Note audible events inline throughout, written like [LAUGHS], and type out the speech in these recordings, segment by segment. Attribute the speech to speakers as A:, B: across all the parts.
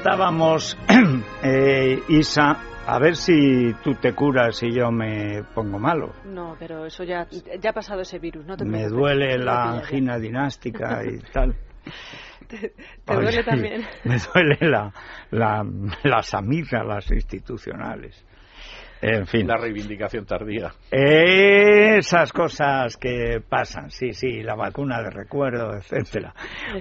A: Adelantábamos, [CLEARS THROAT] eh, Isa, a ver si tú te curas y yo me pongo malo.
B: No, pero eso ya, ya ha pasado ese virus, no te
A: Me
B: preocupes,
A: duele la angina dinástica y [LAUGHS] tal.
B: ¿Te, te duele
A: Oye, [LAUGHS]
B: también?
A: Me duele la, la, las amígdalas institucionales. En fin.
C: La reivindicación tardía.
A: Esas cosas que pasan, sí, sí, la vacuna de recuerdo, etcétera.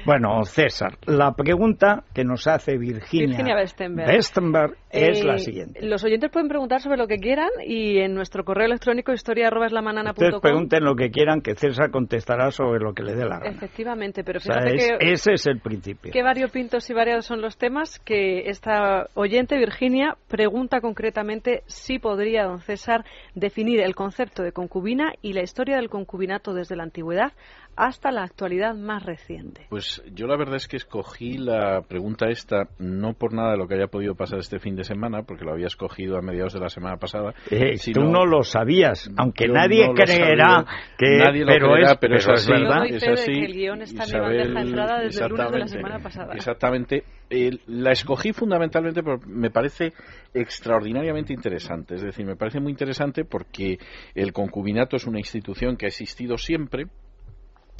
A: Bueno, César, la pregunta que nos hace Virginia,
B: Virginia Westenberg.
A: Westenberg es
B: Eh,
A: la siguiente.
B: Los oyentes pueden preguntar sobre lo que quieran y en nuestro correo electrónico historia@eslamanana.com.
A: Ustedes pregunten lo que quieran, que César contestará sobre lo que le dé la gana.
B: Efectivamente, pero
A: O sea,
B: fíjate
A: es-
B: que
A: ese es el principio.
B: Qué variopintos y variados son los temas que esta oyente, Virginia, pregunta concretamente si podría don César definir el concepto de concubina y la historia del concubinato desde la antigüedad hasta la actualidad más reciente.
C: Pues yo la verdad es que escogí la pregunta esta no por nada de lo que haya podido pasar este fin de semana, porque lo había escogido a mediados de la semana pasada.
A: Eh,
C: sino-
A: tú no lo sabías, aunque nadie
C: no
A: creerá que
C: Nadie lo
A: pero
C: creerá,
A: es,
C: pero es así.
B: Yo
A: verdad.
C: Es así,
B: que el guion está
C: Isabel,
B: entrada desde el lunes de la
C: exactamente,
B: semana pasada.
C: Exactamente. Eh, la escogí fundamentalmente porque me parece extraordinariamente interesante. Es decir, me parece muy interesante porque el concubinato es una institución que ha existido siempre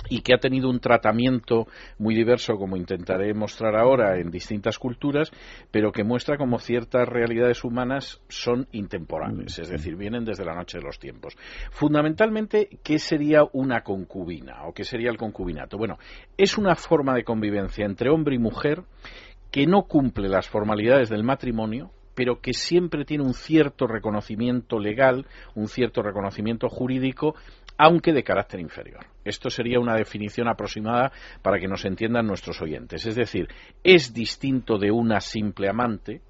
C: y que ha tenido un tratamiento muy diverso, como intentaré mostrar ahora, en distintas culturas, pero que muestra como ciertas realidades humanas son intemporales, es decir, vienen desde la noche de los tiempos. Fundamentalmente, ¿qué sería una concubina o qué sería el concubinato? Bueno, es una forma de convivencia entre hombre y mujer que no cumple las formalidades del matrimonio, pero que siempre tiene un cierto reconocimiento legal, un cierto reconocimiento jurídico, aunque de carácter inferior. Esto sería una definición aproximada para que nos entiendan nuestros oyentes. Es decir, es distinto de una simple amante,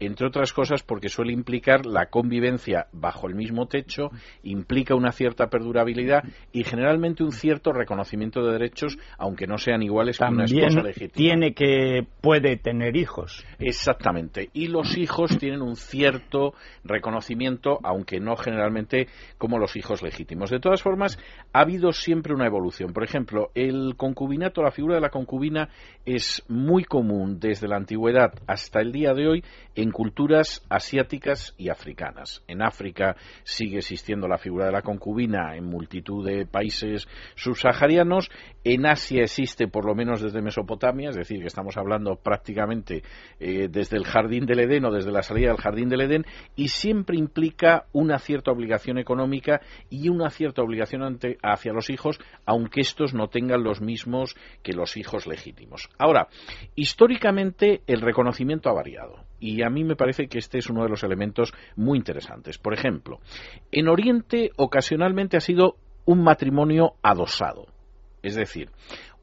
C: entre otras cosas porque suele implicar la convivencia bajo el mismo techo, implica una cierta perdurabilidad y generalmente un cierto reconocimiento de derechos, aunque no sean iguales que una esposa
A: También
C: legítima.
A: tiene que puede tener hijos.
C: Exactamente. Y los hijos tienen un cierto reconocimiento, aunque no generalmente como los hijos legítimos. De todas formas, ha habido siempre una evolución. Por ejemplo, el concubinato, la figura de la concubina, es muy común desde la antigüedad hasta el día de hoy en culturas asiáticas y africanas. En África sigue existiendo la figura de la concubina en multitud de países subsaharianos. En Asia existe por lo menos desde Mesopotamia, es decir, que estamos hablando prácticamente eh, desde el jardín del Edén o desde la salida del jardín del Edén, y siempre implica una cierta obligación económica y una cierta obligación ante- hacia los hijos, aunque estos no tengan los mismos que los hijos legítimos. Ahora, históricamente el reconocimiento ha variado. Y a mí me parece que este es uno de los elementos muy interesantes. Por ejemplo, en Oriente ocasionalmente ha sido un matrimonio adosado. Es decir,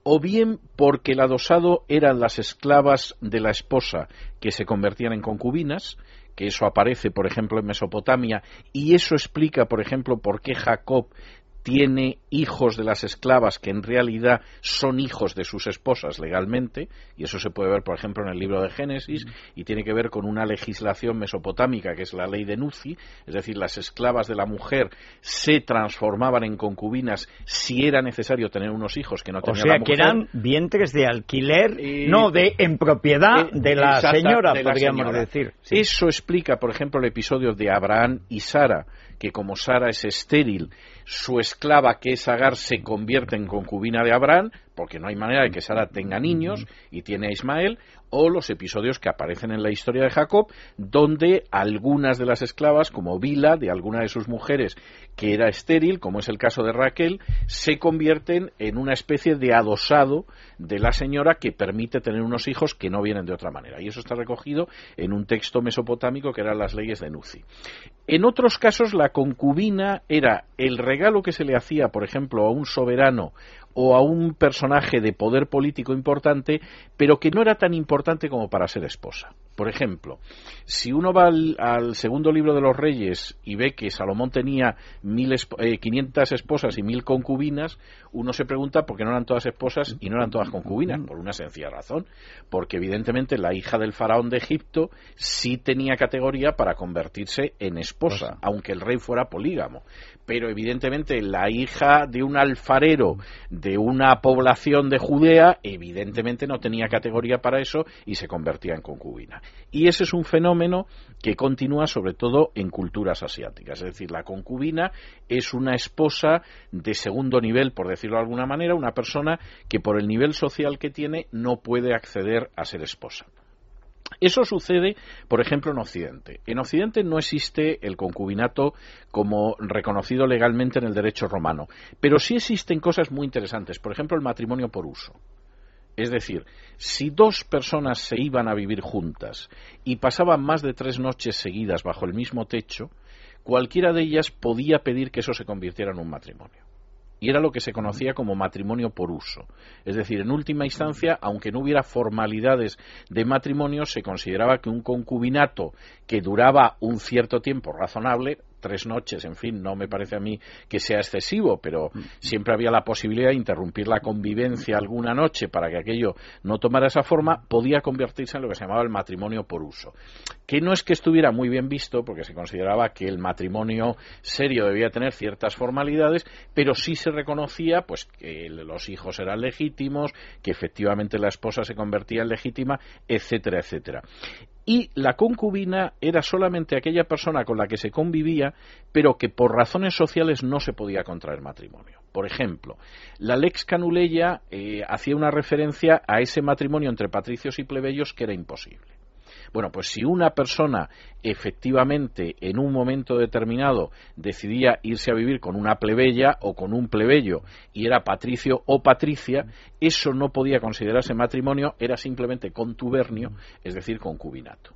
C: o bien porque el adosado eran las esclavas de la esposa que se convertían en concubinas, que eso aparece, por ejemplo, en Mesopotamia, y eso explica, por ejemplo, por qué Jacob tiene hijos de las esclavas que en realidad son hijos de sus esposas legalmente, y eso se puede ver, por ejemplo, en el libro de Génesis, y tiene que ver con una legislación mesopotámica que es la ley de Nuzi, es decir, las esclavas de la mujer se transformaban en concubinas si era necesario tener unos hijos que no
A: O
C: tenía
A: sea
C: la
A: que eran vientres de alquiler,
C: Eh,
A: no de en propiedad
C: Eh,
A: de la
C: exacta,
A: señora,
C: de la
A: podríamos
C: señora.
A: decir. Sí.
C: Eso explica, por ejemplo, el episodio de Abraham y Sara, que como Sara es estéril, su esclava, que es Agar, se convierte en concubina de Abraham, porque no hay manera de que Sara tenga niños y tiene a Ismael, o los episodios que aparecen en la historia de Jacob, donde algunas de las esclavas, como Bila, de alguna de sus mujeres que era estéril, como es el caso de Raquel, se convierten en una especie de adosado de la señora que permite tener unos hijos que no vienen de otra manera. Y eso está recogido en un texto mesopotámico que eran las leyes de Nuzi. En otros casos, la concubina era el regalo que se le hacía, por ejemplo, a un soberano o a un personaje de poder político importante, pero que no era tan importante como para ser esposa. Por ejemplo, si uno va al, segundo libro de los reyes y ve que Salomón tenía mil 500 eh, esposas y mil concubinas, uno se pregunta por qué no eran todas esposas y no eran todas concubinas, por una sencilla razón, porque evidentemente la hija del faraón de Egipto sí tenía categoría para convertirse en esposa, pues aunque el rey fuera polígamo pero evidentemente la hija de un alfarero de una población de Judea, evidentemente no tenía categoría para eso y se convertía en concubina. Y ese es un fenómeno que continúa sobre todo en culturas asiáticas. Es decir, la concubina es una esposa de segundo nivel, por decirlo de alguna manera, una persona que por el nivel social que tiene no puede acceder a ser esposa. Eso sucede, por ejemplo, en Occidente. En Occidente no existe el concubinato como reconocido legalmente en el derecho romano, pero sí existen cosas muy interesantes, por ejemplo, el matrimonio por uso. Es decir, si dos personas se iban a vivir juntas y pasaban más de tres noches seguidas bajo el mismo techo, cualquiera de ellas podía pedir que eso se convirtiera en un matrimonio y era lo que se conocía como matrimonio por uso. Es decir, en última instancia, aunque no hubiera formalidades de matrimonio, se consideraba que un concubinato que duraba un cierto tiempo razonable, tres noches, en fin, no me parece a mí que sea excesivo, pero mm. siempre había la posibilidad de interrumpir la convivencia alguna noche para que aquello no tomara esa forma, podía convertirse en lo que se llamaba el matrimonio por uso. Que no es que estuviera muy bien visto, porque se consideraba que el matrimonio serio debía tener ciertas formalidades, pero sí se reconocía pues que los hijos eran legítimos, que efectivamente la esposa se convertía en legítima, etcétera, etcétera y la concubina era solamente aquella persona con la que se convivía, pero que por razones sociales no se podía contraer matrimonio. Por ejemplo, la lex canuleya eh, hacía una referencia a ese matrimonio entre patricios y plebeyos que era imposible. Bueno, pues si una persona efectivamente en un momento determinado decidía irse a vivir con una plebeya o con un plebeyo y era patricio o patricia, eso no podía considerarse matrimonio, era simplemente contubernio, es decir, concubinato.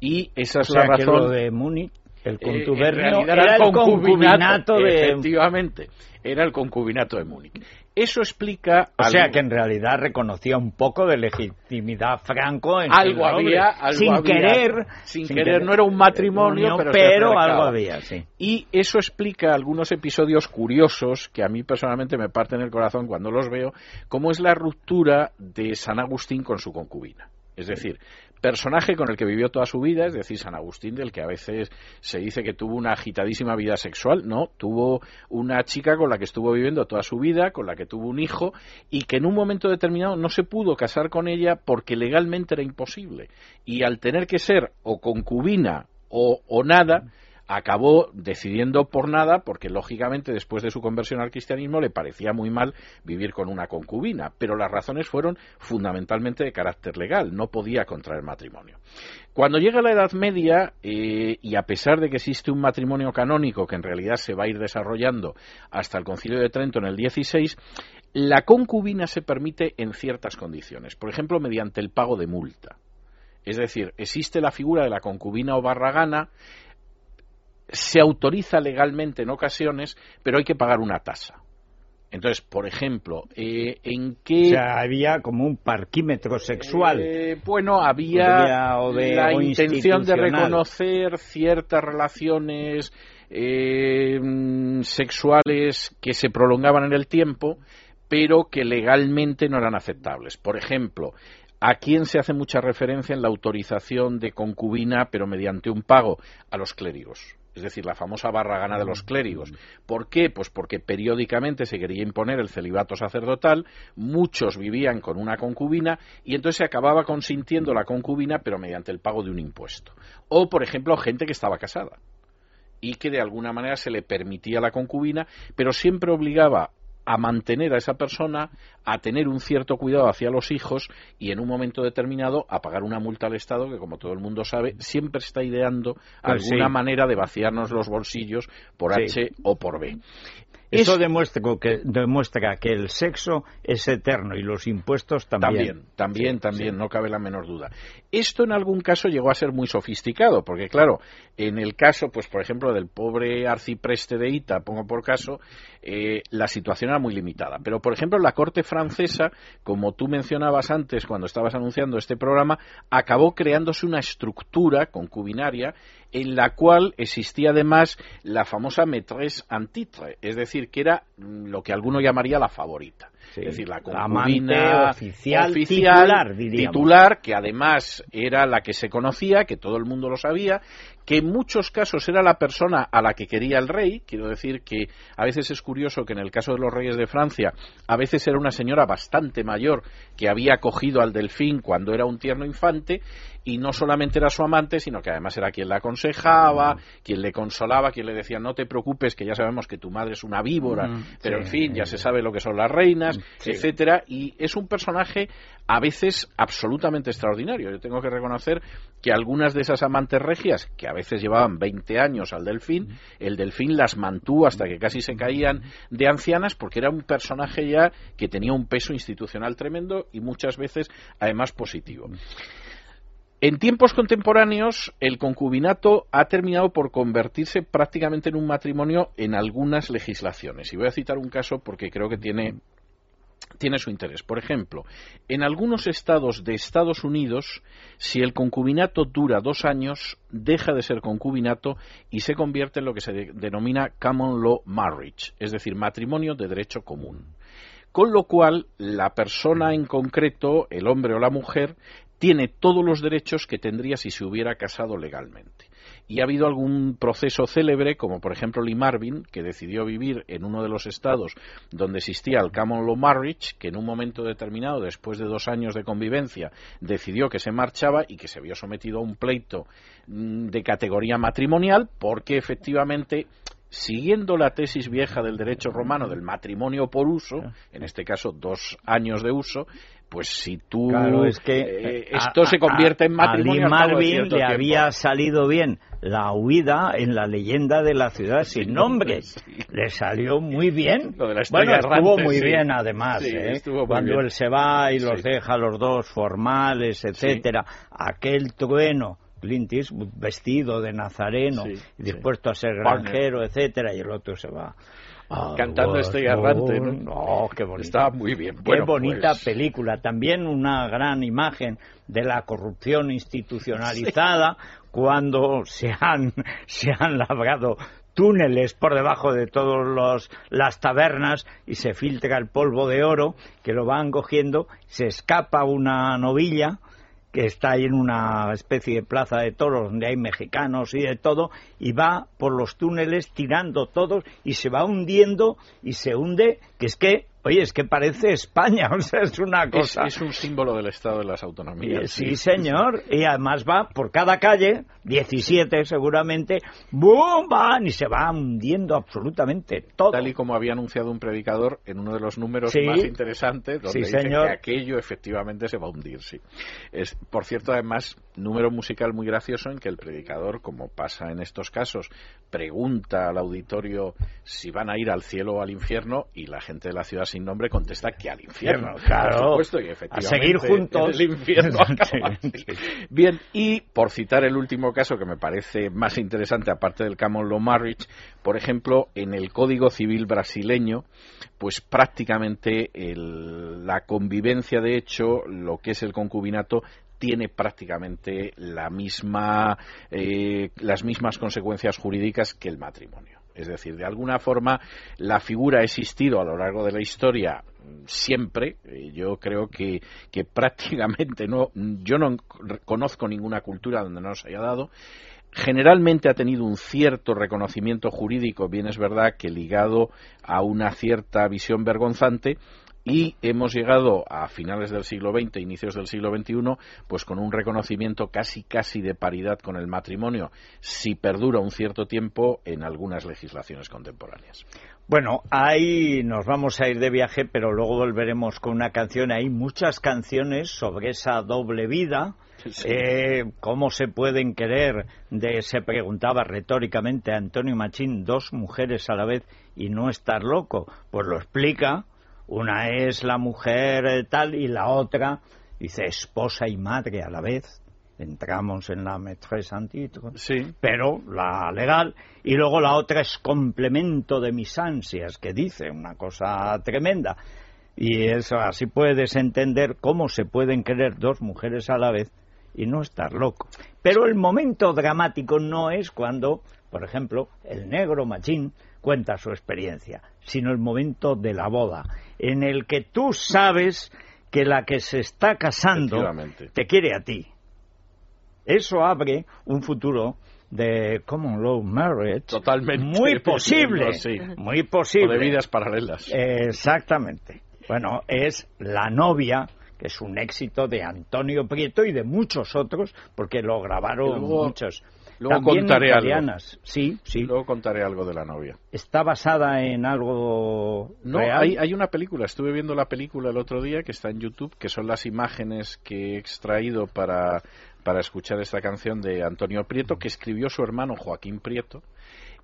C: Y esa es la razón.
A: de Múnich el eh, contubernio era, el concubinato, de...
C: Efectivamente, era el concubinato de Múnich. Eso explica...
A: O sea, que en realidad reconocía un poco de legitimidad franco en
C: algo había,
A: sin querer,
C: sin, querer, no era un matrimonio, pero,
A: pero algo había, sí.
C: Y eso explica algunos episodios curiosos que a mí personalmente me parten el corazón cuando los veo, como es la ruptura de San Agustín con su concubina. Es decir, personaje con el que vivió toda su vida, es decir, San Agustín, del que a veces se dice que tuvo una agitadísima vida sexual, no, tuvo una chica con la que estuvo viviendo toda su vida, con la que tuvo un hijo, y que en un momento determinado no se pudo casar con ella porque legalmente era imposible. Y al tener que ser o concubina o, o nada, acabó decidiendo por nada, porque lógicamente después de su conversión al cristianismo le parecía muy mal vivir con una concubina, pero las razones fueron fundamentalmente de carácter legal, no podía contraer matrimonio. Cuando llega la Edad Media, eh, y a pesar de que existe un matrimonio canónico que en realidad se va a ir desarrollando hasta el Concilio de Trento en el 16, la concubina se permite en ciertas condiciones, por ejemplo, mediante el pago de multa. Es decir, existe la figura de la concubina o barragana, se autoriza legalmente en ocasiones, pero hay que pagar una tasa. Entonces, por ejemplo, eh, ¿en qué...?
A: O sea, había como un parquímetro sexual.
C: Eh, bueno, había, la intención de reconocer ciertas relaciones eh, sexuales que se prolongaban en el tiempo, pero que legalmente no eran aceptables. Por ejemplo, ¿A quién se hace mucha referencia en la autorización de concubina, pero mediante un pago? A los clérigos es decir, la famosa barragana de los clérigos. ¿Por qué? Pues porque periódicamente se quería imponer el celibato sacerdotal, muchos vivían con una concubina y entonces se acababa consintiendo la concubina pero mediante el pago de un impuesto. O, por ejemplo, gente que estaba casada y que de alguna manera se le permitía la concubina, pero siempre obligaba a mantener a esa persona, a tener un cierto cuidado hacia los hijos y en un momento determinado a pagar una multa al Estado que, como todo el mundo sabe, siempre está ideando pues alguna manera de vaciarnos los bolsillos por H o por B.
A: Eso demuestra, que, demuestra que el sexo es eterno y los impuestos también.
C: También, también, también, no cabe la menor duda. Esto en algún caso llegó a ser muy sofisticado, porque claro, en el caso, pues por ejemplo, del pobre arcipreste de Ita, pongo por caso, eh, la situación era muy limitada. Pero por ejemplo, la corte francesa, como tú mencionabas antes cuando estabas anunciando este programa, acabó creándose una estructura concubinaria en la cual existía además la famosa maîtresse en titre, es decir, que era lo que alguno llamaría la favorita. Es decir, la concubina
A: oficial, titular,
C: titular, que además era la que se conocía, que todo el mundo lo sabía, que en muchos casos era la persona a la que quería el rey. Quiero decir que a veces es curioso que en el caso de los reyes de Francia, a veces era una señora bastante mayor que había cogido al delfín cuando era un tierno infante y no solamente era su amante, sino que además era quien la aconsejaba, mm. quien le consolaba, quien le decía no te preocupes que ya sabemos que tu madre es una víbora, mm, pero en fin, ya se sabe lo que son las reinas, etcétera, y es un personaje a veces absolutamente extraordinario. Yo tengo que reconocer que algunas de esas amantes regias, que a veces llevaban 20 años al delfín, el delfín las mantuvo hasta que casi se caían de ancianas porque era un personaje ya que tenía un peso institucional tremendo y muchas veces además positivo. En tiempos contemporáneos, el concubinato ha terminado por convertirse prácticamente en un matrimonio en algunas legislaciones. Y voy a citar un caso porque creo que tiene, tiene su interés. Por ejemplo, en algunos estados de Estados Unidos, si el concubinato dura dos años, deja de ser concubinato y se convierte en lo que se denomina common law marriage, es decir, matrimonio de derecho común con lo cual la persona en concreto, el hombre o la mujer, tiene todos los derechos que tendría si se hubiera casado legalmente. Y ha habido algún proceso célebre, como por ejemplo Lee Marvin, que decidió vivir en uno de los estados donde existía el common law marriage, que en un momento determinado, después de dos años de convivencia, decidió que se marchaba y que se vio sometido a un pleito mm, de categoría matrimonial, porque efectivamente siguiendo la tesis vieja del derecho romano del matrimonio por uso, en este caso dos años de uso, pues si tú
A: es que
C: eh, esto se convierte en matrimonio
A: a Marvin le había salido bien la huida en la leyenda de la ciudad sin nombre. le salió muy bien.
C: Bueno
A: estuvo muy bien además ¿eh? cuando él se va y los deja los dos formales etcétera aquel trueno Clint Eastwood vestido de nazareno dispuesto a ser granjero etcétera y el otro se va
C: cantando este errante.
A: ¿no? qué bonita.
C: Estaba muy bien.
A: Qué bonita pues- película. También una gran imagen de la corrupción institucionalizada [LAUGHS] cuando se han, se han labrado túneles por debajo de todas las tabernas y se filtra el polvo de oro que lo van cogiendo, se escapa una novilla que está ahí en una especie de plaza de toros donde hay mexicanos y de todo, y va por los túneles tirando todos y se va hundiendo y se hunde, que es que Oye, es que parece España, [LAUGHS] o sea, es una cosa.
C: Es, un símbolo del Estado de las Autonomías.
A: Sí, señor, y además va por cada calle, 17 seguramente, ¡bum! van y se va hundiendo absolutamente todo.
C: Tal y como había anunciado un predicador en uno de los números más interesantes, donde dice que aquello efectivamente se va a hundir, sí. Es, por cierto, además, número musical muy gracioso en que el predicador, como pasa en estos casos, pregunta al auditorio si van a ir al cielo o al infierno y la gente de la ciudad sin nombre contesta que al infierno. [LAUGHS]
A: Claro,
C: por supuesto, y efectivamente,
A: a seguir juntos.
C: El infierno [LAUGHS] Bien, y por citar el último caso que me parece más interesante, aparte del common law marriage, por ejemplo, en el Código Civil brasileño, pues prácticamente la convivencia, de hecho, lo que es el concubinato, tiene prácticamente la misma, eh, las mismas consecuencias jurídicas que el matrimonio. Es decir, de alguna forma la figura ha existido a lo largo de la historia siempre. Eh, yo creo que, que [LAUGHS] prácticamente no, yo no conozco ninguna cultura donde no se haya dado generalmente ha tenido un cierto reconocimiento jurídico, bien es verdad que ligado a una cierta visión vergonzante, y hemos llegado a finales del siglo XX, inicios del siglo XXI, pues con un reconocimiento casi casi de paridad con el matrimonio, si perdura un cierto tiempo en algunas legislaciones contemporáneas.
A: Bueno, ahí nos vamos a ir de viaje, pero luego volveremos con una canción. Hay muchas canciones sobre esa doble vida. Eh, ¿Cómo se pueden querer? De, se preguntaba retóricamente Antonio Machín, dos mujeres a la vez y no estar loco. Pues lo explica. Una es la mujer eh, tal y la otra dice esposa y madre a la vez entramos en la maîtresse en
C: sí.
A: pero la legal, y luego la otra es complemento de mis ansias, que dice una cosa tremenda. Y eso así puedes entender cómo se pueden querer dos mujeres a la vez y no estar loco. Pero el momento dramático no es cuando, por ejemplo, el negro machín cuenta su experiencia, sino el momento de la boda, en el que tú sabes que la que se está casando te quiere a ti eso abre un futuro de common law marriage
C: totalmente
A: muy [LAUGHS] posible, [LAUGHS] muy posible.
C: O de vidas paralelas.
A: exactamente. Bueno, es la novia que es un éxito de Antonio Prieto y de muchos otros, porque lo grabaron muchos.
C: Luego contaré algo.
A: Sí, sí.
C: Luego contaré algo de la novia.
A: ¿Está basada en algo
C: No, Hay, hay una película. Estuve viendo la película el otro día que está en YouTube, que son las imágenes que he extraído para para escuchar esta canción de Antonio Prieto que escribió su hermano Joaquín Prieto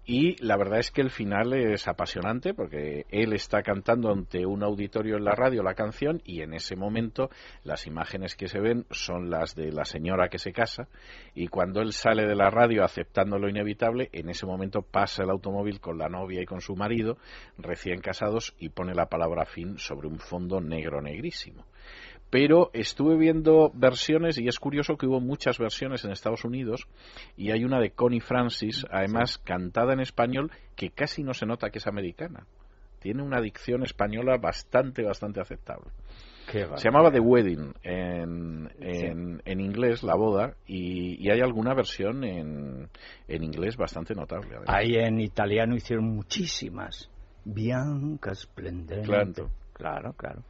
C: y la verdad es que el final es apasionante porque él está cantando ante un auditorio en la radio la canción y en ese momento las imágenes que se ven son las de la señora que se casa y cuando él sale de la radio aceptando lo inevitable, en ese momento pasa el automóvil con la novia y con su marido recién casados y pone la palabra fin sobre un fondo negro negrísimo pero estuve viendo versiones y es curioso que hubo muchas versiones en Estados Unidos y hay una de Connie Francis, además cantada en español, que casi no se nota que es americana. Tiene una dicción española bastante, bastante aceptable. se llamaba The Wedding en, en, inglés, la boda, y, hay alguna versión en, en inglés bastante notable.
A: Ahí en italiano hicieron muchísimas. Bianca Splendente.
C: Claro,
A: claro. claro.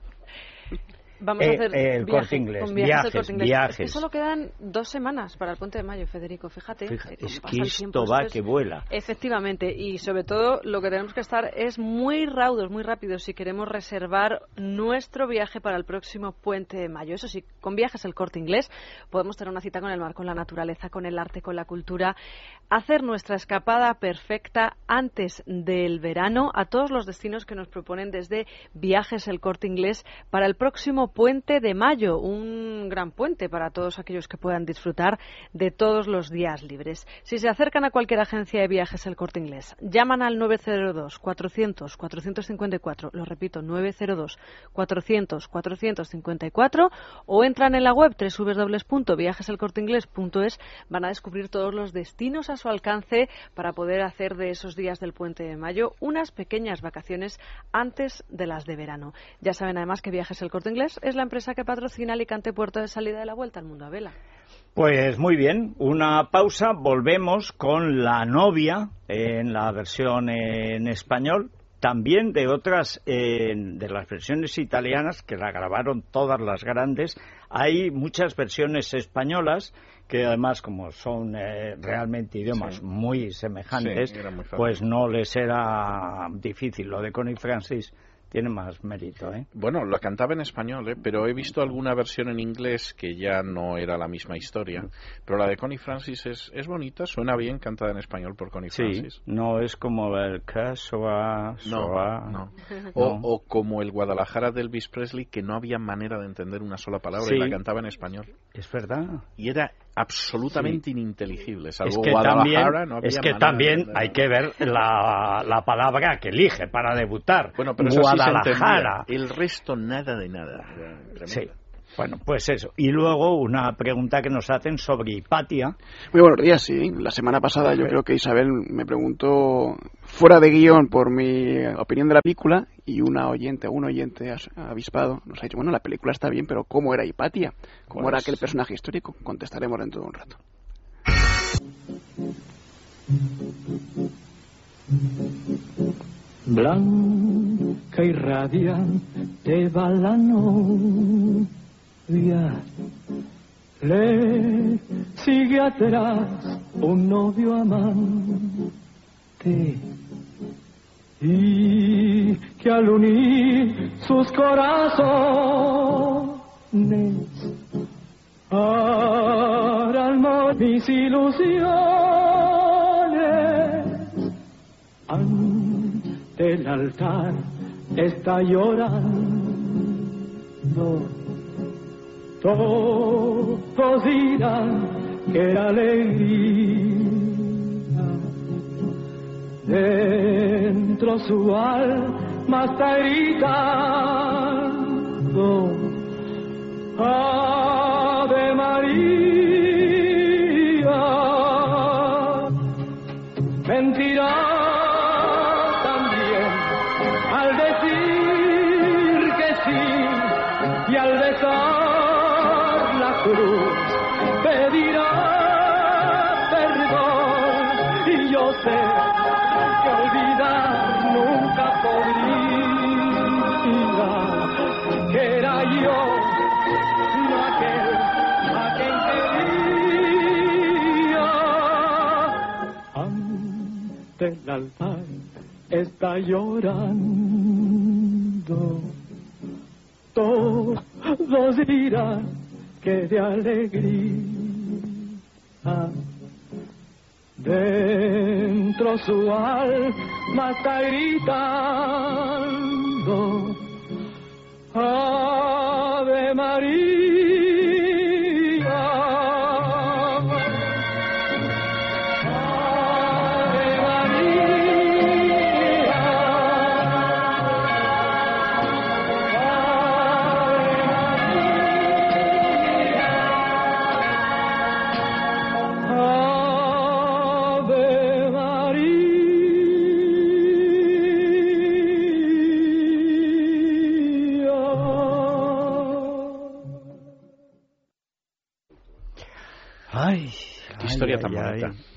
B: Vamos a
A: eh,
B: hacer
A: el corte inglés, viajes, viajes. Es
B: que solo quedan dos semanas para el puente de mayo, Federico. Fíjate.
A: es que esto va que vuela.
B: Efectivamente, y sobre todo lo que tenemos que estar es muy raudos, muy rápidos si queremos reservar nuestro viaje para el próximo puente de mayo. Eso sí, con viajes el corte inglés podemos tener una cita con el mar, con la naturaleza, con el arte, con la cultura, hacer nuestra escapada perfecta antes del verano a todos los destinos que nos proponen desde viajes el corte inglés para el próximo puente de mayo, un gran puente para todos aquellos que puedan disfrutar de todos los días libres. Si se acercan a cualquier agencia de viajes el corte inglés, llaman al 902 400 454, lo repito, 902 400 454 o entran en la web www.viajeselcorteingles.es, van a descubrir todos los destinos a su alcance para poder hacer de esos días del puente de mayo unas pequeñas vacaciones antes de las de verano. Ya saben además que Viajes el Corte Inglés es la empresa que patrocina Alicante Puerto de Salida de la Vuelta al Mundo a Vela.
A: Pues muy bien, una pausa, volvemos con la novia en la versión en español, también de otras, de las versiones italianas que la grabaron todas las grandes, hay muchas versiones españolas que además como son eh, realmente idiomas muy semejantes, pues no les era difícil. Lo de Connie Francis tiene más mérito, ¿eh?
C: Bueno, lo cantaba en español, ¿eh? Pero he visto alguna versión en inglés que ya no era la misma historia. Pero la de Connie Francis es, es bonita, suena bien cantada en español por Connie Francis.
A: no es como el Casoa,
C: no, no. [LAUGHS] O, o, como el Guadalajara de Elvis Presley, que no había manera de entender una sola palabra y la cantaba en español.
A: Es verdad.
C: Y era absolutamente ininteligible.
A: es que también, es que también hay que ver la, la, palabra que elige para debutar.
C: Bueno, pero Guadalajara. el resto nada de nada.
A: Sí. Bueno, pues eso. Y luego una pregunta que nos hacen sobre Hipatia.
D: Muy buenos días, sí. La semana pasada yo creo que Isabel me preguntó fuera de guion por mi opinión de la película y una oyente, un oyente avispado nos ha dicho, bueno, la película está bien, pero ¿cómo era Hipatia? ¿Cómo era aquel personaje histórico? Contestaremos dentro de un rato.
E: Blanca que irradian va la novia. Le sigue atrás un novio amante y que al unir sus corazones harán mis ilusiones ante el altar está llorando. Todos dirán que alegría dentro su alma está gritando Ave el está llorando. Todos dirán que de alegría dentro su alma está gritando. Ave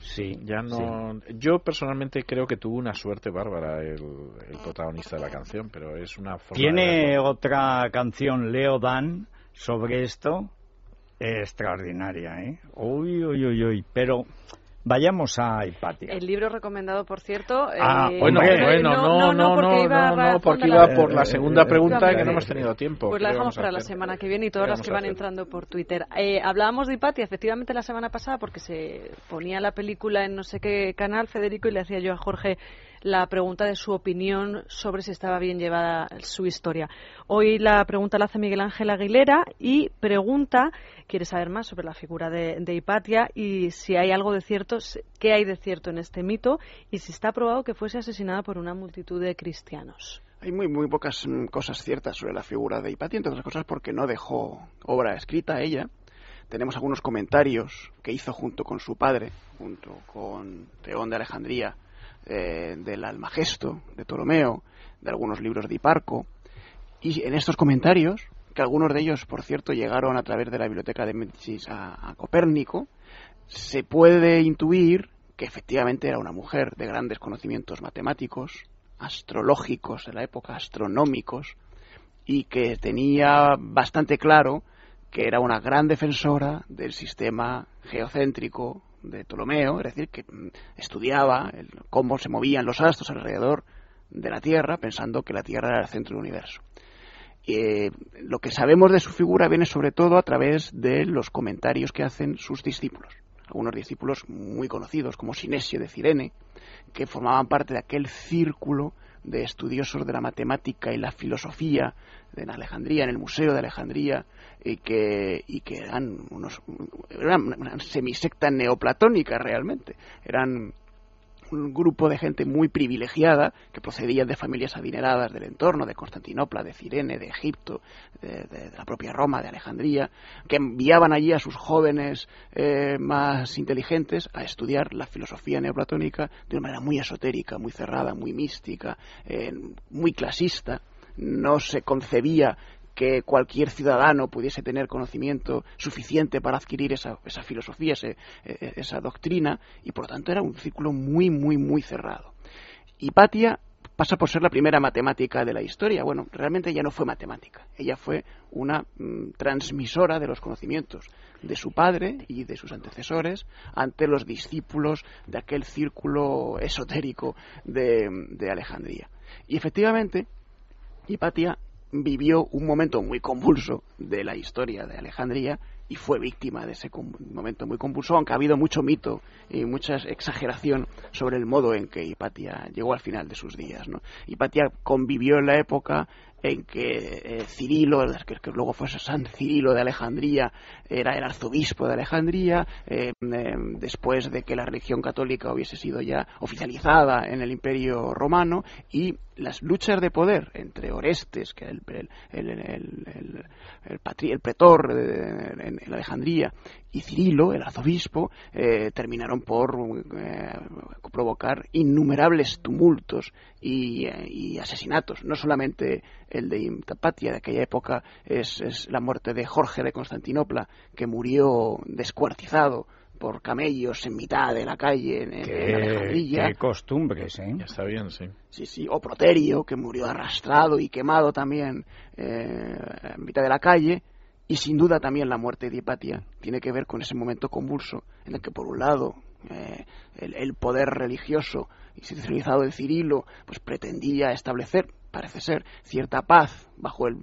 A: Sí,
C: Ya no. Yo personalmente creo que tuvo una suerte bárbara el, el protagonista de la canción, pero es una forma.
A: Tiene otra canción, Leo Dan, sobre esto, extraordinaria, ¿eh? Uy, uy, uy, uy. Pero vayamos a Hipatia.
B: El libro recomendado, por cierto.
A: Ah,
B: eh,
C: Bueno,
A: Hombre,
C: bueno, no, no,
B: porque
C: no,
B: iba
C: no, no, porque iba por la segunda
A: Eh,
C: pregunta
B: eh,
C: que no
B: eh,
C: hemos tenido tiempo.
B: Pues
C: ¿Qué
B: la dejamos para la semana que viene y
C: ¿Qué
B: todas las que van entrando por Twitter. Eh, hablábamos de Hipatia, efectivamente, la semana pasada porque se ponía la película en no sé qué canal, Federico, y le hacía yo a Jorge la pregunta de su opinión sobre si estaba bien llevada su historia. Hoy la pregunta la hace Miguel Ángel Aguilera y pregunta, quiere saber más sobre la figura de, de Hipatia y si hay algo de cierto, qué hay de cierto en este mito y si está probado que fuese asesinada por una multitud de cristianos.
D: Hay muy, muy pocas mm, cosas ciertas sobre la figura de Hipatia, entre otras cosas porque no dejó obra escrita ella. Tenemos algunos comentarios que hizo junto con su padre, junto con Teón de Alejandría, eh, del Almagesto, de Ptolomeo, de algunos libros de Hiparco. Y en estos comentarios, que algunos de ellos, por cierto, llegaron a través de la biblioteca de Médicis a, a Copérnico, se puede intuir que efectivamente era una mujer de grandes conocimientos matemáticos, astrológicos de la época, astronómicos, y que tenía bastante claro que era una gran defensora del sistema geocéntrico de Ptolomeo, es decir, que mm, estudiaba el- cómo se movían los astros alrededor de la Tierra, pensando que la Tierra era el centro del universo. Eh, lo que sabemos de su figura viene sobre todo a través de los comentarios que hacen sus discípulos. Algunos discípulos muy conocidos, como Sinesio de Cirene, que formaban parte de aquel círculo de estudiosos de la matemática y la filosofía en Alejandría, en el Museo de Alejandría, y que, y que eran unos eran una semisecta neoplatónica realmente. Eran un grupo de gente muy privilegiada que procedía de familias adineradas del entorno, de Constantinopla, de Cirene, de Egipto, de, la propia Roma, de Alejandría, que enviaban allí a sus jóvenes eh, más inteligentes a estudiar la filosofía neoplatónica de una manera muy esotérica, muy cerrada, muy mística, eh, muy clasista. No se concebía que cualquier ciudadano pudiese tener conocimiento suficiente para adquirir esa, esa filosofía, ese- eh, esa doctrina, y por lo tanto era un círculo muy, muy, muy cerrado. Hipatia pasa por ser la primera matemática de la historia. Bueno, realmente ella no fue matemática, ella fue una mm, transmisora de los conocimientos de su padre y de sus antecesores ante los discípulos de aquel círculo esotérico de, de Alejandría. Y efectivamente, Hipatia vivió un momento muy convulso de la historia de Alejandría y fue víctima de ese momento muy convulso, aunque ha habido mucho mito y mucha exageración sobre el modo en que Hipatia llegó al final de sus días. ¿no? Hipatia convivió en la época en que eh, Cirilo, que, luego fue San Cirilo de Alejandría, era el arzobispo de Alejandría, eh, eh, después de que la religión católica hubiese sido ya oficializada en el Imperio Romano, y las luchas de poder entre Orestes, que era el, el, el, el pretor en, Alejandría, y Cirilo, el arzobispo, eh, terminaron por eh, provocar innumerables tumultos eh, y, asesinatos. No solamente el de Imtapatia de aquella época es, es la muerte de Jorge de Constantinopla, que murió descuartizado por camellos en mitad de la calle en,
A: Alejandría. Qué costumbres, ¿eh?
C: Ya está bien, sí.
D: Sí, sí. O Proterio, que murió arrastrado y quemado también en mitad de la calle. Y sin duda también la muerte de Hipatia tiene que ver con ese momento convulso en el que, por un lado, eh, el, poder religioso institucionalizado de Cirilo pues pretendía establecer, parece ser, cierta paz bajo el,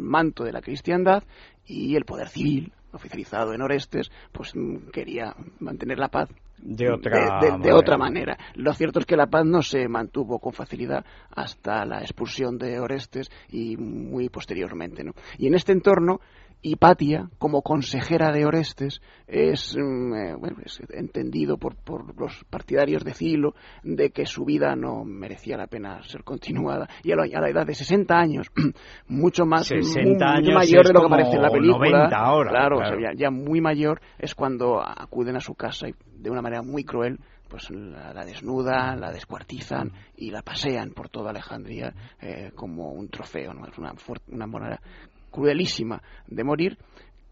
D: manto de la cristiandad y el poder civil oficializado en Orestes pues mm, quería mantener la paz
A: de otra,
D: de, otra manera. Lo cierto es que la paz no se mantuvo con facilidad hasta la expulsión de Orestes y muy posteriormente. ¿no? Y en este entorno Hipatia, como consejera de Orestes, es, mm, eh, entendido por, los partidarios de Cilo de que su vida no merecía la pena ser continuada. Y a la, edad de 60 años, [CLEARS THROAT] mucho más mayor de lo que aparece en la película, claro, ya, muy mayor, es cuando acuden a su casa y de una manera muy cruel pues la, desnudan, la descuartizan y la pasean por toda Alejandría eh, como un trofeo. ¿no? Es una, una manera cruelísima de morir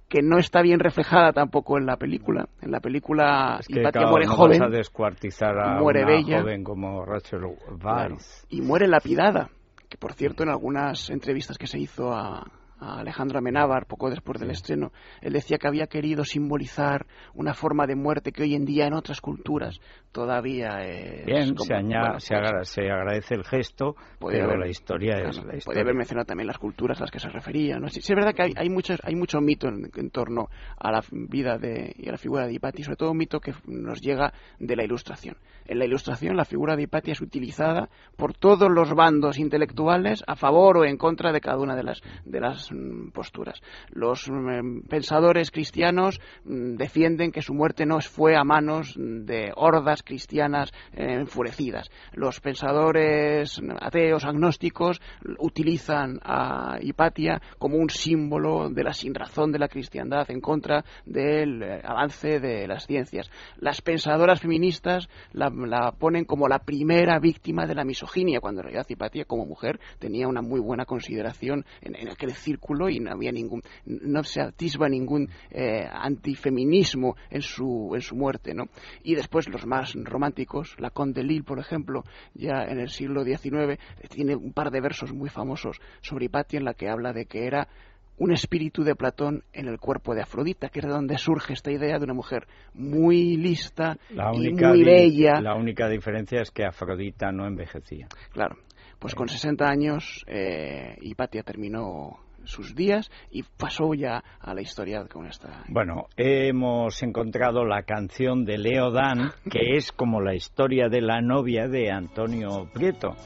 D: que no está bien reflejada tampoco en la película. En la película
A: es muere joven, a descuartizar a
D: muere
A: una
D: bella,
A: joven como Rachel Weisz.
D: y muere lapidada, que por cierto en algunas entrevistas que se hizo a, a Alejandro Amenábar poco después del estreno, él decía que había querido simbolizar una forma de muerte que hoy en día en otras culturas todavía es
A: Bien, se, pues se, agradece el gesto, pero la historia es la historia.
D: Haber mencionado también las culturas a las que se refería. ¿no? Sí, es verdad que hay, hay, mucho, hay mucho mito en, torno a la vida de, y a la figura de Hipati, sobre todo un mito que nos llega de la Ilustración. En la Ilustración la figura de Hipatia es utilizada por todos los bandos intelectuales a favor o en contra de cada una de las, de las posturas. Los mm, pensadores cristianos mm, defienden que su muerte no fue a manos de hordas cristianas eh, enfurecidas. Los pensadores ateos, agnósticos, utilizan a Hipatia como un símbolo de la sinrazón de la cristiandad en contra del eh, avance de las ciencias. Las pensadoras feministas la ponen como la primera víctima de la misoginia, cuando en realidad Hipatia como mujer tenía una muy buena consideración en, aquel círculo y no había ningún, no se atisba ningún eh, antifeminismo en su, en su muerte, ¿no? Y después los más románticos, la Conde Lille, por ejemplo, ya en el siglo XIX, tiene un par de versos muy famosos sobre Hipatia en la que habla de que era un espíritu de Platón en el cuerpo de Afrodita, que es de donde surge esta idea de una mujer muy lista y muy bella.
A: La única diferencia es que Afrodita no envejecía.
D: Claro, pues con 60 años eh, Hipatia terminó sus días y pasó ya a la historia con esta.
A: Bueno, hemos encontrado la canción de Leo Dan, que es como la historia de la novia de Antonio Prieto.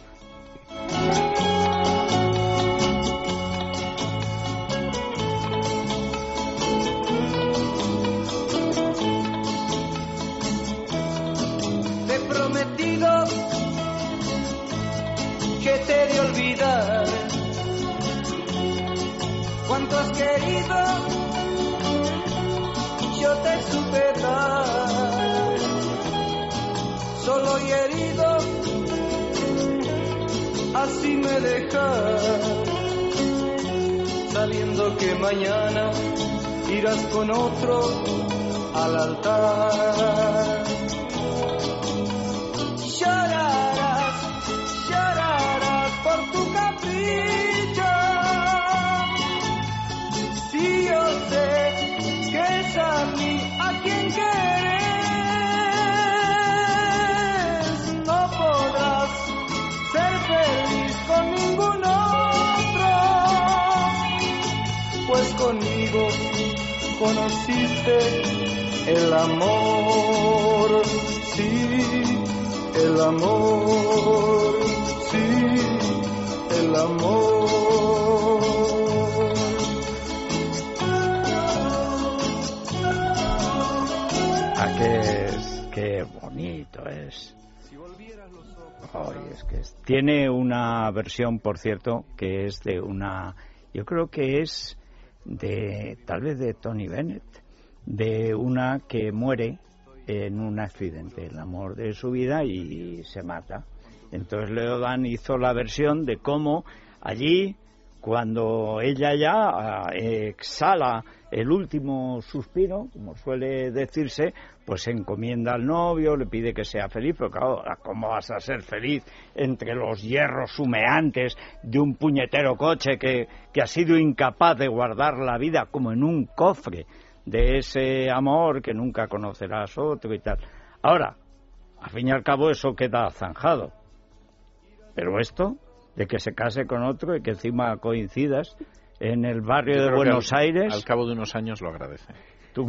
F: Me dejas, sabiendo que mañana irás con otro al altar. Conociste el amor, sí, el amor, sí, el amor.
A: Ah, qué, es- qué bonito es. Ay, es que es- Tiene una versión, por cierto, que es de una. Yo creo que es de. Tal vez de Tony Bennett. De una que muere en un accidente, el amor de su vida, y se mata. Entonces Leodan hizo la versión de cómo allí, cuando ella ya ah, exhala el último suspiro, como suele decirse, pues encomienda al novio, le pide que sea feliz, pero claro, ¿cómo vas a ser feliz entre los hierros humeantes de un puñetero coche que, que ha sido incapaz de guardar la vida como en un cofre de ese amor que nunca conocerás otro y tal? Ahora, al fin y al cabo eso queda zanjado. Pero esto, de que se case con otro y que encima coincidas en el barrio de Buenos
C: al-
A: Aires,
C: Al cabo de unos años lo agradece.
A: tú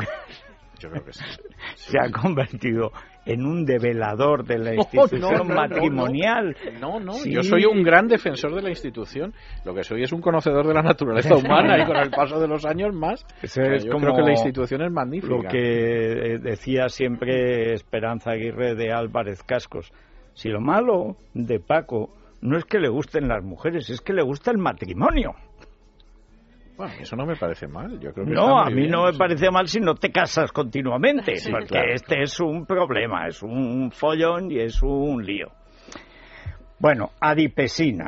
C: Yo creo que sí. [LAUGHS]
A: se ha convertido en un develador de la [LAUGHS] institución
C: no, no, no,
A: matrimonial.
C: No, no,
A: Sí.
C: yo soy un gran defensor de la institución. Lo que soy es un conocedor de la naturaleza humana y con el paso de los años más.
A: Eso
C: O sea,
A: es
C: yo
A: como
C: creo que la institución es magnífica.
A: Lo que eh, decía siempre Esperanza Aguirre de Álvarez Cascos. Si lo malo de Paco no es que le gusten las mujeres, es que le gusta el matrimonio.
C: Bueno, eso no me parece mal. Yo creo que
A: No, a mí
C: bien,
A: no me
C: sí.
A: parece mal si no te casas continuamente,
C: Sí,
A: porque
C: claro,
A: este es un problema, es un follón y es un lío. Bueno, adipesina.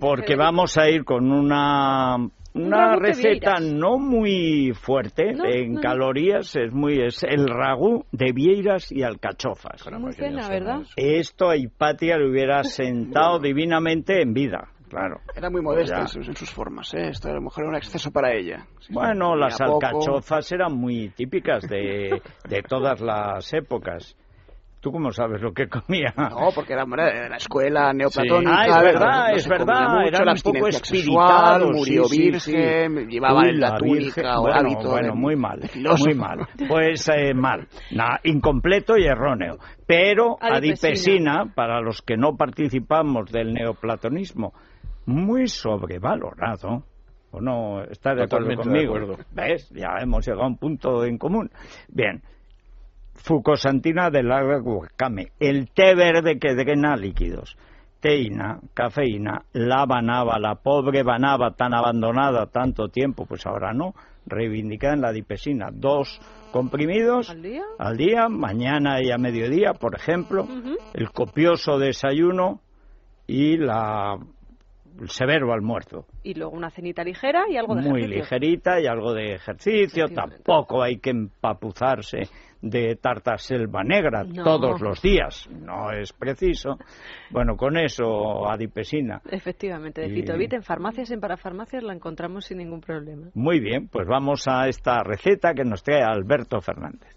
A: Porque vamos a ir con una una receta no muy fuerte
B: No,
A: en
B: no, no.
A: calorías, es muy es el ragú de vieiras y alcachofas.
B: Muy
C: zona,
B: ¿verdad?
A: Esto a Hipatia le hubiera sentado [LAUGHS] divinamente en vida, claro.
D: Era muy modesta en sus, en sus formas, ¿eh? Esto a lo mejor era un exceso para ella. Sí,
A: Bueno, las
D: poco.
A: alcachofas eran muy típicas de, de todas las épocas. ¿Tú cómo sabes lo que comía?
D: No, porque era hombre, de la escuela neoplatónica.
A: Ah, es verdad,
D: no
A: es verdad,
D: mucho,
A: eran
D: la
A: un poco
D: sexual, murió
A: sí, sí,
D: virgen, llevaban
A: Uy,
D: en la,
A: la
D: túnica o
A: bueno,
D: hábito
A: bueno,
D: de-
A: muy mal, muy mal. Pues eh, mal, Nah, incompleto y erróneo. Pero
B: Adipesina.
A: adipesina, para los que no participamos del neoplatonismo, muy sobrevalorado. ¿O no estás de acuerdo
C: de
A: conmigo?
C: acuerdo.
A: ¿Ves? Ya hemos llegado a un punto en común. Bien. Fucosantina del agua guacame. El té verde que drena líquidos. Teína, cafeína, la banaba, la pobre banaba tan abandonada tanto tiempo, pues ahora no, reivindicada en la dipesina. Dos comprimidos
B: ¿Al día?
A: al día, mañana y a mediodía, por ejemplo, el copioso desayuno y la severo almuerzo.
B: Y luego una cenita ligera y algo de
A: Muy
B: ejercicio.
A: ligerita y algo de ejercicio. Tampoco hay que empapuzarse de tarta selva negra
B: No.
A: todos los días. No es preciso. Bueno, con eso, adipesina.
B: Efectivamente, de
A: Y-
B: Fitovit en farmacias, en parafarmacias la encontramos sin ningún problema.
A: Muy bien, pues vamos a esta receta que nos trae Alberto Fernández.